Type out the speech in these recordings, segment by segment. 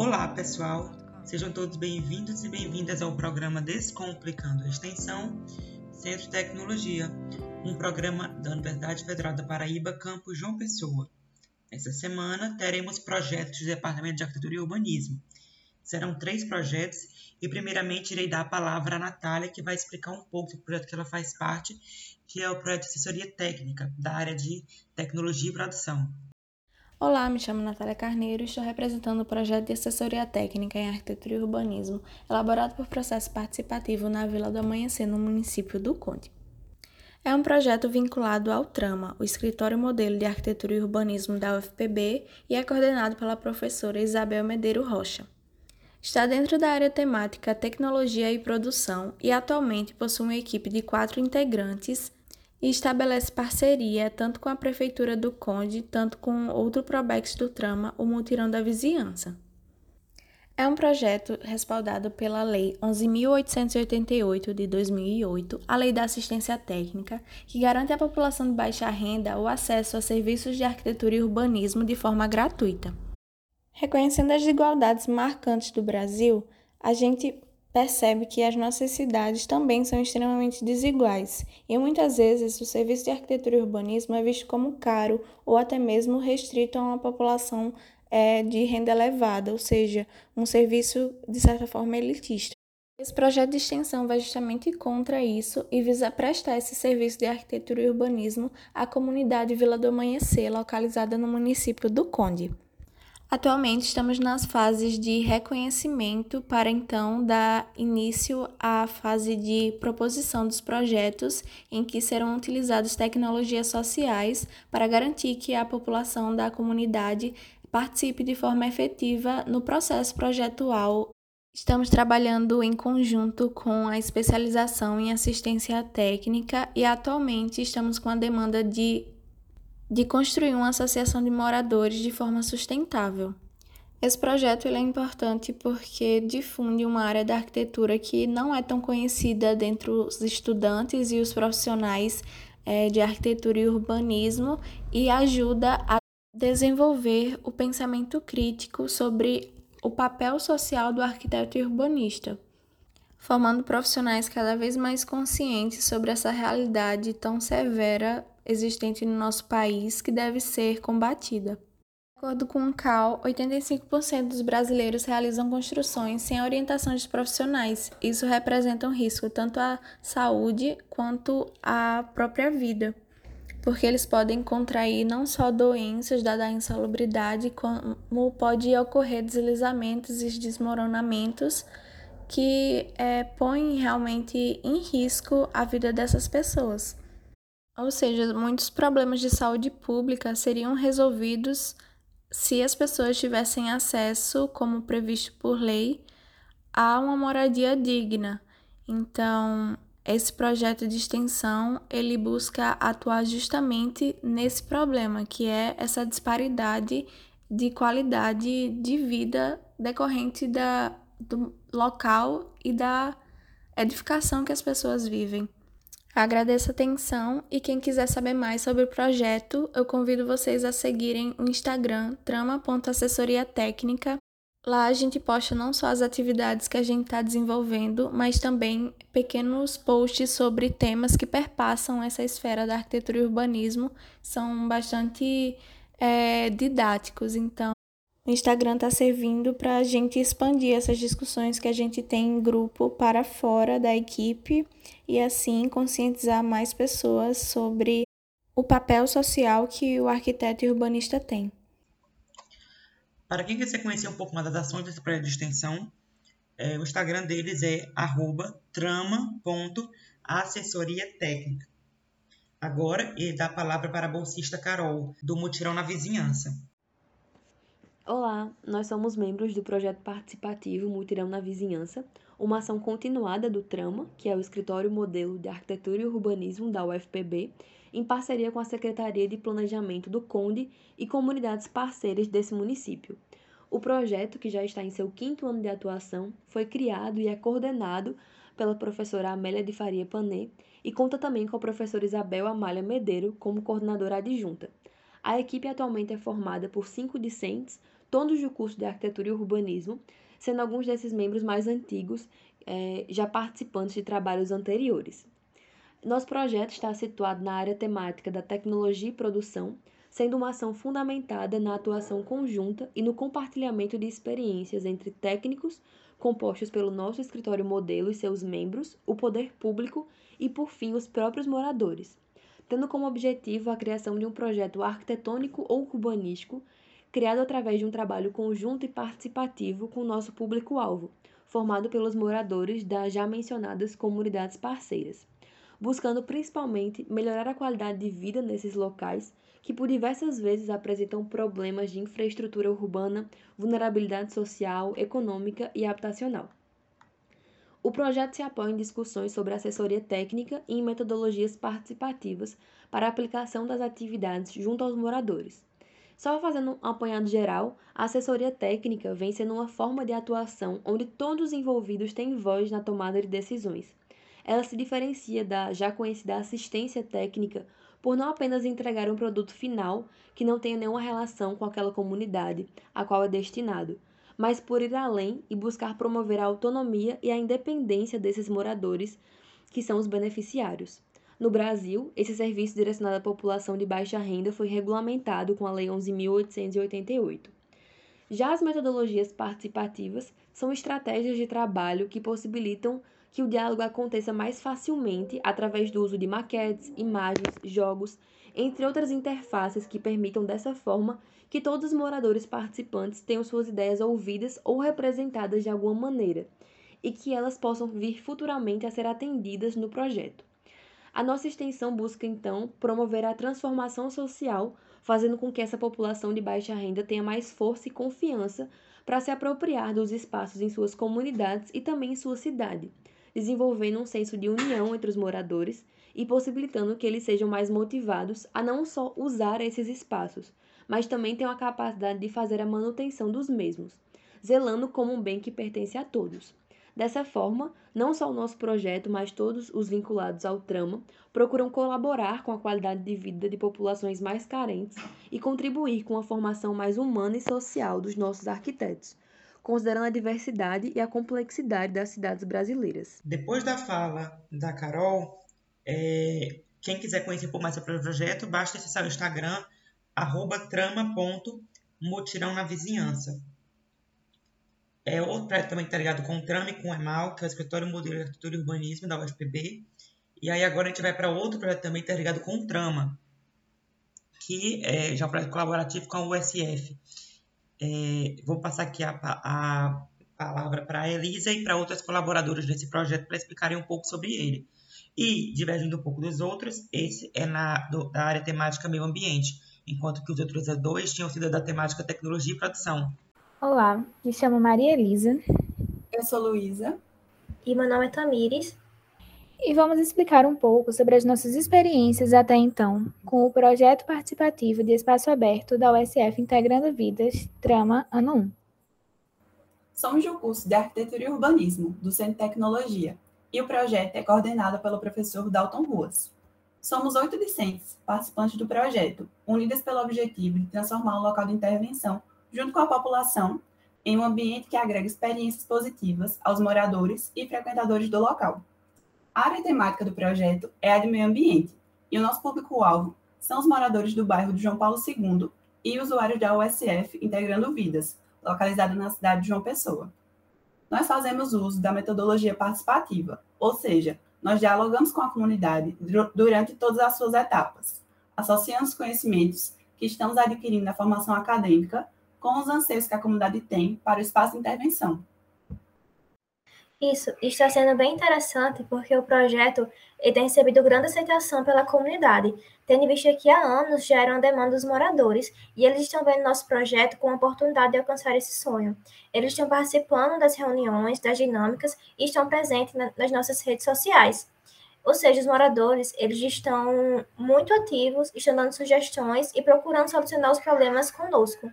Olá, pessoal! Sejam todos bem-vindos e bem-vindas ao programa Descomplicando a Extensão Centro de Tecnologia, um programa da Universidade Federal da Paraíba, campus João Pessoa. Essa semana teremos projetos do Departamento de Arquitetura e Urbanismo. Serão três projetos e, primeiramente, irei dar a palavra à Natália, que vai explicar um pouco do projeto que ela faz parte, que é o projeto de assessoria técnica da área de tecnologia e produção. Olá, me chamo Natália Carneiro e estou representando o projeto de assessoria técnica em arquitetura e urbanismo, elaborado por processo participativo na Vila do Amanhecer, no município do Conde. É um projeto vinculado ao Trama, o Escritório Modelo de Arquitetura e Urbanismo da UFPB, e é coordenado pela professora Isabel Medeiro Rocha. Está dentro da área temática Tecnologia e Produção e atualmente possui uma equipe de quatro integrantes e estabelece parceria tanto com a Prefeitura do Conde, tanto com outro Probex do Trama, o Mutirão da Vizinhança. É um projeto respaldado pela Lei 11.888 de 2008, a Lei da Assistência Técnica, que garante à população de baixa renda o acesso a serviços de arquitetura e urbanismo de forma gratuita. Reconhecendo as desigualdades marcantes do Brasil, a gente percebe que as nossas cidades também são extremamente desiguais e muitas vezes o serviço de arquitetura e urbanismo é visto como caro ou até mesmo restrito a uma população é, de renda elevada, ou seja, um serviço de certa forma elitista. Esse projeto de extensão vai justamente contra isso e visa prestar esse serviço de arquitetura e urbanismo à comunidade Vila do Amanhecer, localizada no município do Conde. Atualmente estamos nas fases de reconhecimento para então dar início à fase de proposição dos projetos em que serão utilizadas tecnologias sociais para garantir que a população da comunidade participe de forma efetiva no processo projetual. Estamos trabalhando em conjunto com a especialização em assistência técnica e atualmente estamos com a demanda de de construir uma associação de moradores de forma sustentável. Esse projeto é importante porque difunde uma área da arquitetura que não é tão conhecida dentre os estudantes e os profissionais é, de arquitetura e urbanismo e ajuda a desenvolver o pensamento crítico sobre o papel social do arquiteto e urbanista, formando profissionais cada vez mais conscientes sobre essa realidade tão severa existente no nosso país que deve ser combatida. De acordo com o CAL, 85% dos brasileiros realizam construções sem orientação de profissionais. Isso representa um risco tanto à saúde quanto à própria vida, porque eles podem contrair não só doenças dada a insalubridade, como pode ocorrer deslizamentos e desmoronamentos que é, põem realmente em risco a vida dessas pessoas. Ou seja, muitos problemas de saúde pública seriam resolvidos se as pessoas tivessem acesso, como previsto por lei, a uma moradia digna. Então, esse projeto de extensão, ele busca atuar justamente nesse problema, que é essa disparidade de qualidade de vida decorrente da, do local e da edificação que as pessoas vivem. Agradeço a atenção e quem quiser saber mais sobre o projeto, eu convido vocês a seguirem o Instagram trama.assessoria técnica. Lá a gente posta não só as atividades que a gente está desenvolvendo, mas também pequenos posts sobre temas que perpassam essa esfera da arquitetura e urbanismo. São bastante é, didáticos, então o Instagram está servindo para a gente expandir essas discussões que a gente tem em grupo para fora da equipe e assim conscientizar mais pessoas sobre o papel social que o arquiteto e urbanista tem. Para quem quiser conhecer um pouco mais das ações desse projeto de extensão, é, o Instagram deles é trama.assessoriatécnica. Agora, ele dá a palavra para a bolsista Carol, do Mutirão na Vizinhança. Olá, nós somos membros do projeto participativo Mutirão na Vizinhança, uma ação continuada do Trama, que é o Escritório Modelo de Arquitetura e Urbanismo da UFPB, em parceria com a Secretaria de Planejamento do Conde e comunidades parceiras desse município. O projeto, que já está em seu quinto ano de atuação, foi criado e é coordenado pela professora Amélia de Faria Panê e conta também com a professora Isabel Amália Medeiro como coordenadora adjunta. A equipe atualmente é formada por cinco discentes, todos do curso de Arquitetura e Urbanismo, sendo alguns desses membros mais antigos é, já participantes de trabalhos anteriores. Nosso projeto está situado na área temática da tecnologia e produção, sendo uma ação fundamentada na atuação conjunta e no compartilhamento de experiências entre técnicos, compostos pelo nosso escritório modelo e seus membros, o poder público e, por fim, os próprios moradores, tendo como objetivo a criação de um projeto arquitetônico ou urbanístico criado através de um trabalho conjunto e participativo com o nosso público-alvo, formado pelos moradores das já mencionadas comunidades parceiras, buscando principalmente melhorar a qualidade de vida nesses locais que por diversas vezes apresentam problemas de infraestrutura urbana, vulnerabilidade social, econômica e habitacional. O projeto se apoia em discussões sobre assessoria técnica e em metodologias participativas para a aplicação das atividades junto aos moradores. Só fazendo um apanhado geral, a assessoria técnica vem sendo uma forma de atuação onde todos os envolvidos têm voz na tomada de decisões. Ela se diferencia da já conhecida assistência técnica por não apenas entregar um produto final que não tenha nenhuma relação com aquela comunidade a qual é destinado, mas por ir além e buscar promover a autonomia e a independência desses moradores, que são os beneficiários. No Brasil, esse serviço direcionado à população de baixa renda foi regulamentado com a Lei 11.888. Já as metodologias participativas são estratégias de trabalho que possibilitam que o diálogo aconteça mais facilmente através do uso de maquetes, imagens, jogos, entre outras interfaces que permitam dessa forma que todos os moradores participantes tenham suas ideias ouvidas ou representadas de alguma maneira e que elas possam vir futuramente a ser atendidas no projeto. A nossa extensão busca então promover a transformação social, fazendo com que essa população de baixa renda tenha mais força e confiança para se apropriar dos espaços em suas comunidades e também em sua cidade, desenvolvendo um senso de união entre os moradores e possibilitando que eles sejam mais motivados a não só usar esses espaços, mas também tenham a capacidade de fazer a manutenção dos mesmos, zelando como um bem que pertence a todos. Dessa forma, não só o nosso projeto, mas todos os vinculados ao trama procuram colaborar com a qualidade de vida de populações mais carentes e contribuir com a formação mais humana e social dos nossos arquitetos, considerando a diversidade e a complexidade das cidades brasileiras. Depois da fala da Carol, é, quem quiser conhecer um pouco mais sobre o projeto, basta acessar o Instagram, arroba trama.mutirão na vizinhança. É outro projeto também que está ligado com o Trama e com o EMAL, que é o Escritório Modelo de Arquitetura e Urbanismo da UFPB. E aí agora a gente vai para outro projeto também que está ligado com o Trama, que é já um projeto colaborativo com a USF. É, vou passar aqui a, a palavra para a Elisa e para outras colaboradoras desse projeto para explicarem um pouco sobre ele. E, divergindo um pouco dos outros, esse é na, do, da área temática meio ambiente, enquanto que os outros dois tinham sido da temática tecnologia e produção. Olá, me chamo Maria Elisa. Eu sou Luísa. E meu nome é Tamires. E vamos explicar um pouco sobre as nossas experiências até então com o projeto participativo de espaço aberto da USF Integrando Vidas, Trama Ano 1. Somos do curso de Arquitetura e Urbanismo, do Centro de Tecnologia, e o projeto é coordenado pelo professor Dalton Ruas. Somos oito discentes, participantes do projeto, unidas pelo objetivo de transformar o local de intervenção, junto com a população, em um ambiente que agrega experiências positivas aos moradores e frequentadores do local. A área temática do projeto é a de meio ambiente, e o nosso público-alvo são os moradores do bairro de João Paulo II e usuários da USF Integrando Vidas, localizado na cidade de João Pessoa. Nós fazemos uso da metodologia participativa, ou seja, nós dialogamos com a comunidade durante todas as suas etapas, associando os conhecimentos que estamos adquirindo na formação acadêmica com os anseios que a comunidade tem para o espaço de intervenção. Isso está sendo bem interessante porque o projeto tem recebido grande aceitação pela comunidade, tendo visto que há anos já era uma demanda dos moradores e eles estão vendo nosso projeto como a oportunidade de alcançar esse sonho. Eles estão participando das reuniões, das dinâmicas e estão presentes nas nossas redes sociais. Ou seja, os moradores, eles estão muito ativos, estão dando sugestões e procurando solucionar os problemas conosco.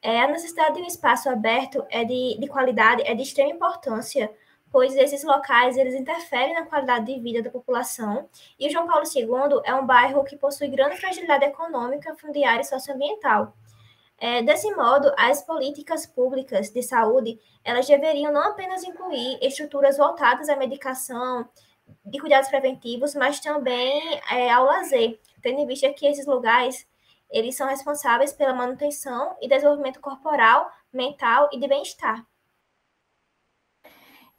É, a necessidade de um espaço aberto é de, de qualidade é de extrema importância pois esses locais eles interferem na qualidade de vida da população, e o João Paulo II é um bairro que possui grande fragilidade econômica, fundiária e socioambiental. É, desse modo, as políticas públicas de saúde, elas deveriam não apenas incluir estruturas voltadas à medicação, de cuidados preventivos, mas também é, ao lazer, tendo em vista que esses lugares eles são responsáveis pela manutenção e desenvolvimento corporal, mental e de bem-estar.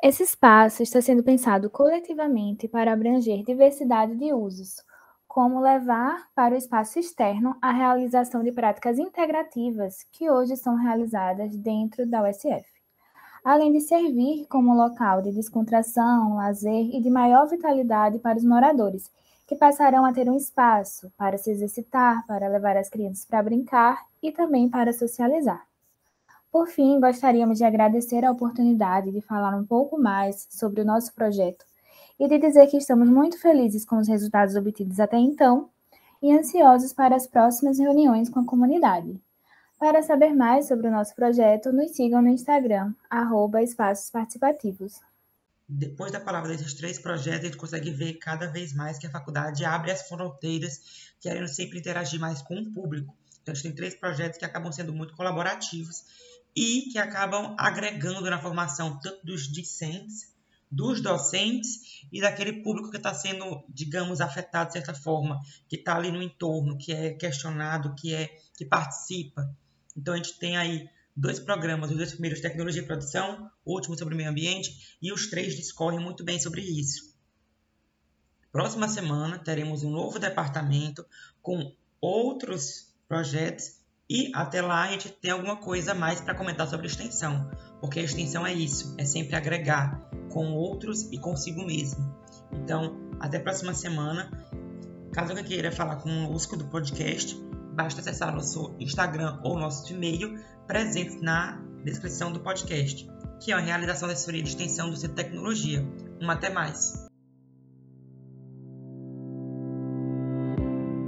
Esse espaço está sendo pensado coletivamente para abranger diversidade de usos, como levar para o espaço externo a realização de práticas integrativas que hoje são realizadas dentro da USF, além de servir como local de descontração, lazer e de maior vitalidade para os moradores, que passarão a ter um espaço para se exercitar, para levar as crianças para brincar e também para socializar. Por fim, gostaríamos de agradecer a oportunidade de falar um pouco mais sobre o nosso projeto e de dizer que estamos muito felizes com os resultados obtidos até então e ansiosos para as próximas reuniões com a comunidade. Para saber mais sobre o nosso projeto, nos sigam no Instagram, arroba Espaços Participativos. Depois da palavra desses três projetos, a gente consegue ver cada vez mais que a faculdade abre as fronteiras, querendo sempre interagir mais com o público. Então, a gente tem três projetos que acabam sendo muito colaborativos e que acabam agregando na formação tanto dos discentes dos docentes e daquele público que está sendo, digamos, afetado de certa forma, que está ali no entorno, que é questionado, que é que participa. Então a gente tem aí dois programas, os dois primeiros tecnologia e produção, o último sobre o meio ambiente e os três discorrem muito bem sobre isso. Próxima semana teremos um novo departamento com outros projetos e até lá a gente tem alguma coisa mais para comentar sobre extensão, porque a extensão é isso, é sempre agregar com outros e consigo mesmo. Então, até a próxima semana. Caso alguém queira falar conosco do podcast, basta acessar nosso Instagram ou nosso e-mail presente na descrição do podcast, que é a realização da assessoria de extensão do Centro de Tecnologia. Um até mais!